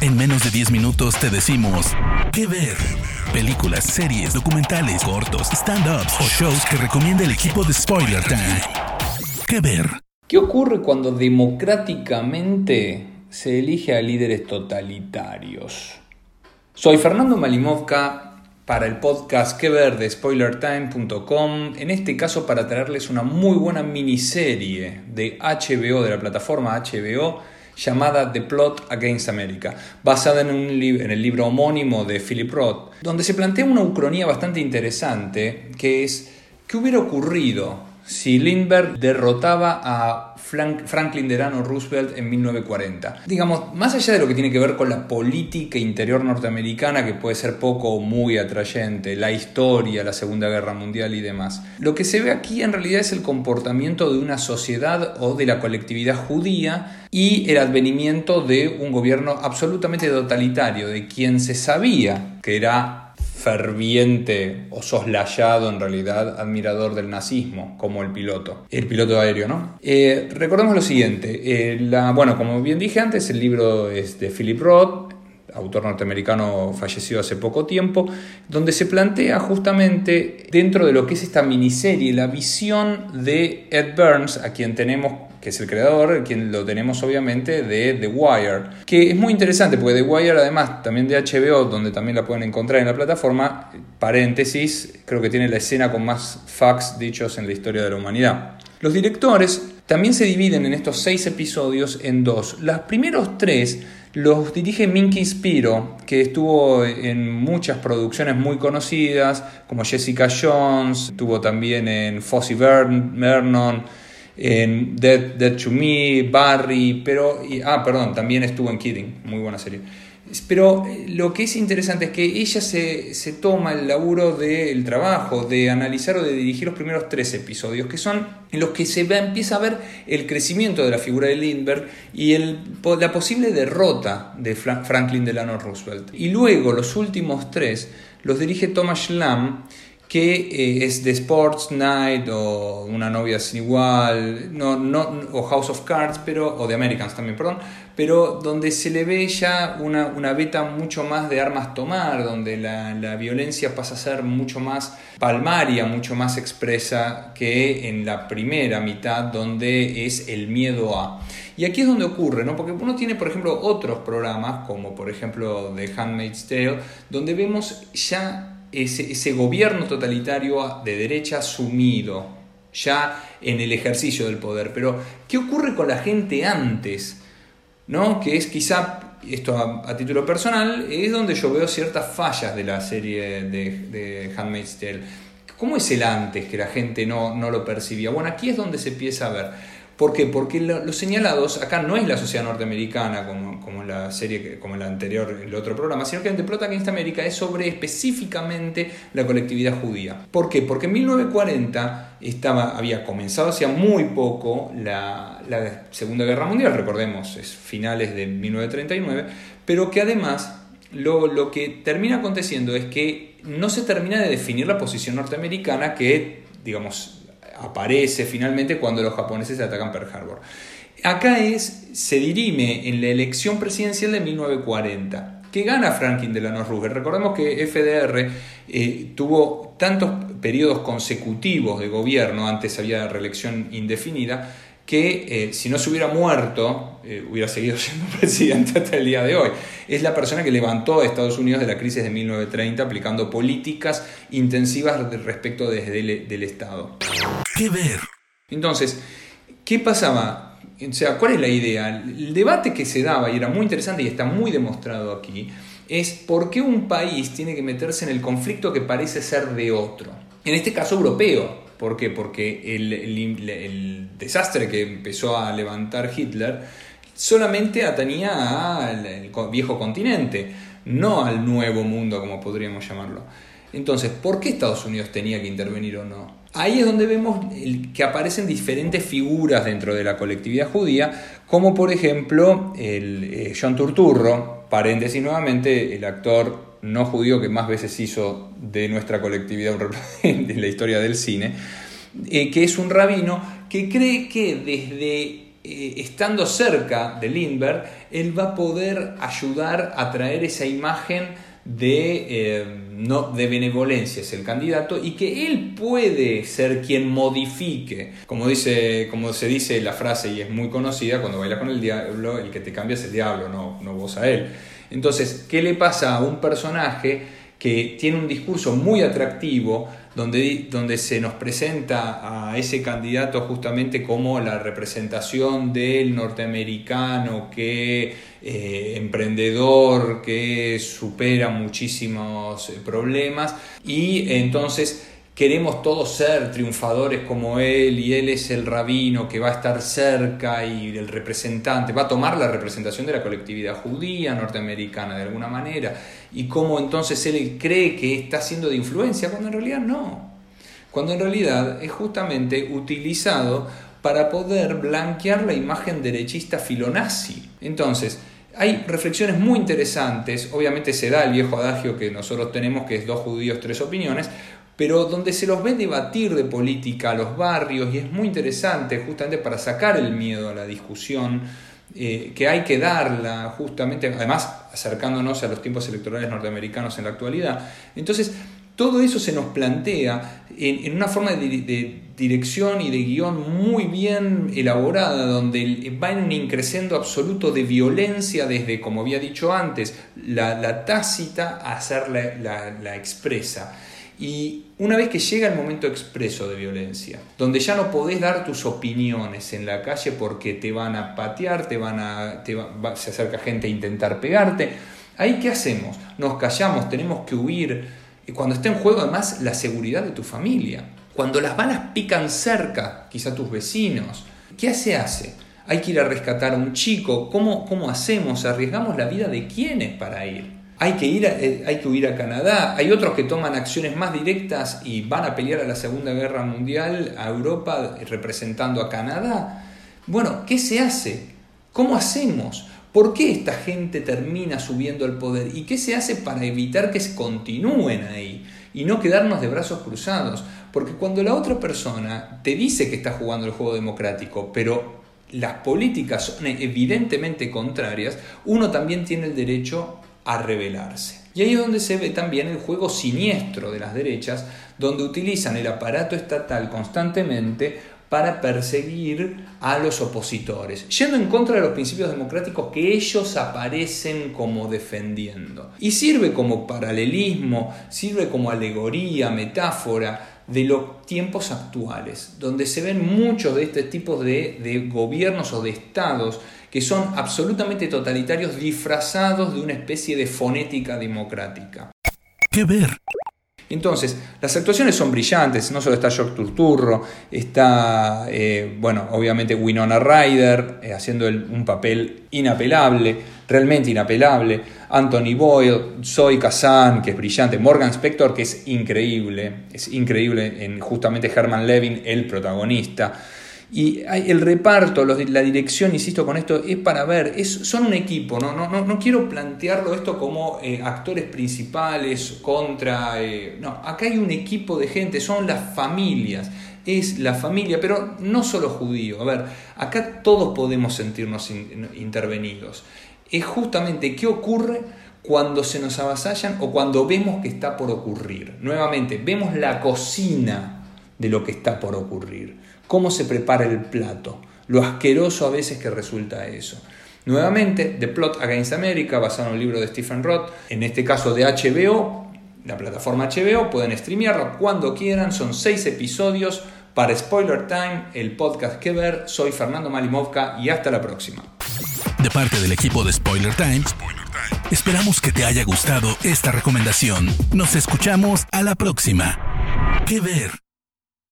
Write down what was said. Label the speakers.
Speaker 1: En menos de 10 minutos te decimos qué ver. Películas, series, documentales, cortos, stand-ups o shows que recomienda el equipo de Spoiler Time. ¿Qué ver?
Speaker 2: ¿Qué ocurre cuando democráticamente se elige a líderes totalitarios? Soy Fernando Malimovka para el podcast que ver de spoilertime.com, en este caso para traerles una muy buena miniserie de HBO, de la plataforma HBO, llamada The Plot Against America, basada en, el libro homónimo de Philip Roth, donde se plantea una ucronía bastante interesante, que es, ¿qué hubiera ocurrido si Lindbergh derrotaba a Franklin Delano Roosevelt en 1940. Digamos, más allá de lo que tiene que ver con la política interior norteamericana, que puede ser poco o muy atrayente, la historia, la Segunda Guerra Mundial y demás, lo que se ve aquí en realidad es el comportamiento de una sociedad o de la colectividad judía y el advenimiento de un gobierno absolutamente totalitario, de quien se sabía que era ferviente o soslayado en realidad admirador del nazismo, como el piloto, el piloto aéreo, ¿no? Eh, recordemos lo siguiente, eh, la, bueno, como bien dije antes, el libro es de Philip Roth, autor norteamericano fallecido hace poco tiempo, donde se plantea justamente dentro de lo que es esta miniserie la visión de Ed Burns, a quien tenemos que es el creador, quien lo tenemos obviamente de The Wire, que es muy interesante porque The Wire además también de HBO, donde también la pueden encontrar en la plataforma, paréntesis, creo que tiene la escena con más facts dichos en la historia de la humanidad. Los directores también se dividen en estos seis episodios en dos. Los primeros tres los dirige Minky Spiro, que estuvo en muchas producciones muy conocidas, como Jessica Jones, estuvo también en Fossey Vernon, en Dead, Dead to Me, Barry, pero, ah, perdón, también estuvo en Kidding, muy buena serie. Pero eh, lo que es interesante es que ella se, se toma el laburo del trabajo, de analizar o de dirigir los primeros tres episodios, que son en los que se empieza a ver el crecimiento de la figura de Lindbergh y el, la posible derrota de Franklin Delano Roosevelt. Y luego los últimos tres los dirige Thomas Schlamm, que eh, es de Sports Night o Una novia sin igual, no, no, o House of Cards, pero, o de Americans también, perdón, pero donde se le ve ya una, una beta mucho más de armas tomar, donde la, la, violencia pasa a ser mucho más palmaria, mucho más expresa que en la primera mitad, donde es el miedo a. Y aquí es donde ocurre, ¿no? Porque uno tiene, por ejemplo, otros programas, como por ejemplo The Handmaid's Tale, donde vemos ya ese, gobierno totalitario de derecha sumido, ya en el ejercicio del poder. Pero, ¿qué ocurre con la gente antes? ¿No? Que es quizá, esto a, título personal, es donde yo veo ciertas fallas de la serie de, de Handmaid's Tale. ¿Cómo es el antes que la gente no, no lo percibía? Bueno, aquí es donde se empieza a ver. ¿Por qué? Porque los señalados acá no es la sociedad norteamericana como, como la serie, como la anterior, el otro programa, sino que el de Protagonista América es sobre específicamente la colectividad judía. ¿Por qué? Porque en 1940 estaba, había comenzado hacía muy poco la, la Segunda Guerra Mundial, recordemos, es finales de 1939, pero que además lo, lo que termina aconteciendo es que no se termina de definir la posición norteamericana que, digamos, aparece finalmente cuando los japoneses atacan Pearl Harbor. Acá es, se dirime en la elección presidencial de 1940 que gana Franklin Delano Roosevelt. Recordemos que FDR eh, tuvo tantos periodos consecutivos de gobierno, antes había reelección indefinida, que eh, si no se hubiera muerto, eh, hubiera seguido siendo presidente hasta el día de hoy. Es la persona que levantó a Estados Unidos de la crisis de 1930 aplicando políticas intensivas respecto desde el del Estado.
Speaker 1: ¿Qué ver?
Speaker 2: Entonces, ¿qué pasaba? O sea, ¿cuál es la idea? El debate que se daba, y era muy interesante y está muy demostrado aquí, es por qué un país tiene que meterse en el conflicto que parece ser de otro. En este caso europeo, ¿Por qué? Porque el, desastre que empezó a levantar Hitler solamente atenía al viejo continente, no al nuevo mundo, como podríamos llamarlo. Entonces, ¿por qué Estados Unidos tenía que intervenir o no? Ahí es donde vemos que aparecen diferentes figuras dentro de la colectividad judía, como por ejemplo el eh, John Turturro, paréntesis nuevamente, el actor no judío que más veces hizo de nuestra colectividad en la historia del cine, eh, que es un rabino que cree que desde eh, estando cerca de Lindbergh, él va a poder ayudar a traer esa imagen de, eh, no, de benevolencia es el candidato y que él puede ser quien modifique, como, dice, como se dice la frase y es muy conocida, cuando bailas con el diablo, el que te cambia es el diablo, no, no vos a él. Entonces, ¿qué le pasa a un personaje que tiene un discurso muy atractivo, donde, donde se nos presenta a ese candidato justamente como la representación del norteamericano que eh, emprendedor, que supera muchísimos eh, problemas y entonces queremos todos ser triunfadores como él y él es el rabino que va a estar cerca y el representante, va a tomar la representación de la colectividad judía norteamericana de alguna manera. Y cómo entonces él cree que está siendo de influencia cuando en realidad no, cuando en realidad es justamente utilizado para poder blanquear la imagen derechista filonazi. Entonces, hay reflexiones muy interesantes, obviamente se da el viejo adagio que nosotros tenemos, que es dos judíos, tres opiniones, pero donde se los ve debatir de política a los barrios y es muy interesante justamente para sacar el miedo a la discusión, eh, que hay que darla justamente, además acercándonos a los tiempos electorales norteamericanos en la actualidad. Entonces, todo eso se nos plantea en, una forma de, dirección y de guion muy bien elaborada, donde va en un increscendo absoluto de violencia desde, como había dicho antes, la, tácita a ser la expresa. Y una vez que llega el momento expreso de violencia, donde ya no podés dar tus opiniones en la calle porque te van a patear, te van a, se acerca gente a intentar pegarte, ahí qué hacemos? Nos callamos, tenemos que huir. Y cuando está en juego además la seguridad de tu familia, cuando las balas pican cerca, quizá tus vecinos, ¿qué se hace? Hay que ir a rescatar a un chico, ¿cómo, cómo hacemos? ¿Arriesgamos la vida de quiénes para ir? Hay que, ir eh, hay que huir a Canadá, hay otros que toman acciones más directas y van a pelear a la Segunda Guerra Mundial a Europa representando a Canadá. Bueno, ¿qué se hace? ¿Cómo hacemos? ¿Por qué esta gente termina subiendo al poder? ¿Y qué se hace para evitar que se continúen ahí? Y no quedarnos de brazos cruzados. Porque cuando la otra persona te dice que está jugando el juego democrático, pero las políticas son evidentemente contrarias, uno también tiene el derecho a rebelarse. Y ahí es donde se ve también el juego siniestro de las derechas, donde utilizan el aparato estatal constantemente para perseguir a los opositores, yendo en contra de los principios democráticos que ellos aparecen como defendiendo. Y sirve como paralelismo, sirve como alegoría, metáfora de los tiempos actuales, donde se ven muchos de este tipo de, de gobiernos o de estados que son absolutamente totalitarios disfrazados de una especie de fonética democrática.
Speaker 1: ¿Qué ver?
Speaker 2: Entonces, las actuaciones son brillantes, no solo está Jock Turturro, está, eh, bueno, obviamente Winona Ryder eh, haciendo un papel inapelable, realmente inapelable, Anthony Boyle, Zoe Kazan, que es brillante, Morgan Spector, que es increíble, es increíble en justamente Herman Levin, el protagonista. Y el reparto, la dirección, insisto con esto, es para ver, son un equipo, no, no, no, no quiero plantearlo esto como eh, actores principales contra... Eh, no, acá hay un equipo de gente, son las familias, es la familia, pero no solo judío. A ver, acá todos podemos sentirnos intervenidos. Es justamente qué ocurre cuando se nos avasallan o cuando vemos que está por ocurrir. Nuevamente, vemos la cocina de lo que está por ocurrir cómo se prepara el plato, lo asqueroso a veces que resulta eso. Nuevamente, The Plot Against America, basado en un libro de Stephen Roth, en este caso de HBO, la plataforma HBO, pueden streamearlo cuando quieran, son seis episodios para Spoiler Time, el podcast que ver. Soy Fernando Malimovka y hasta la próxima.
Speaker 1: De parte del equipo de Spoiler Time, esperamos que te haya gustado esta recomendación. Nos escuchamos a la próxima. ¿Qué ver?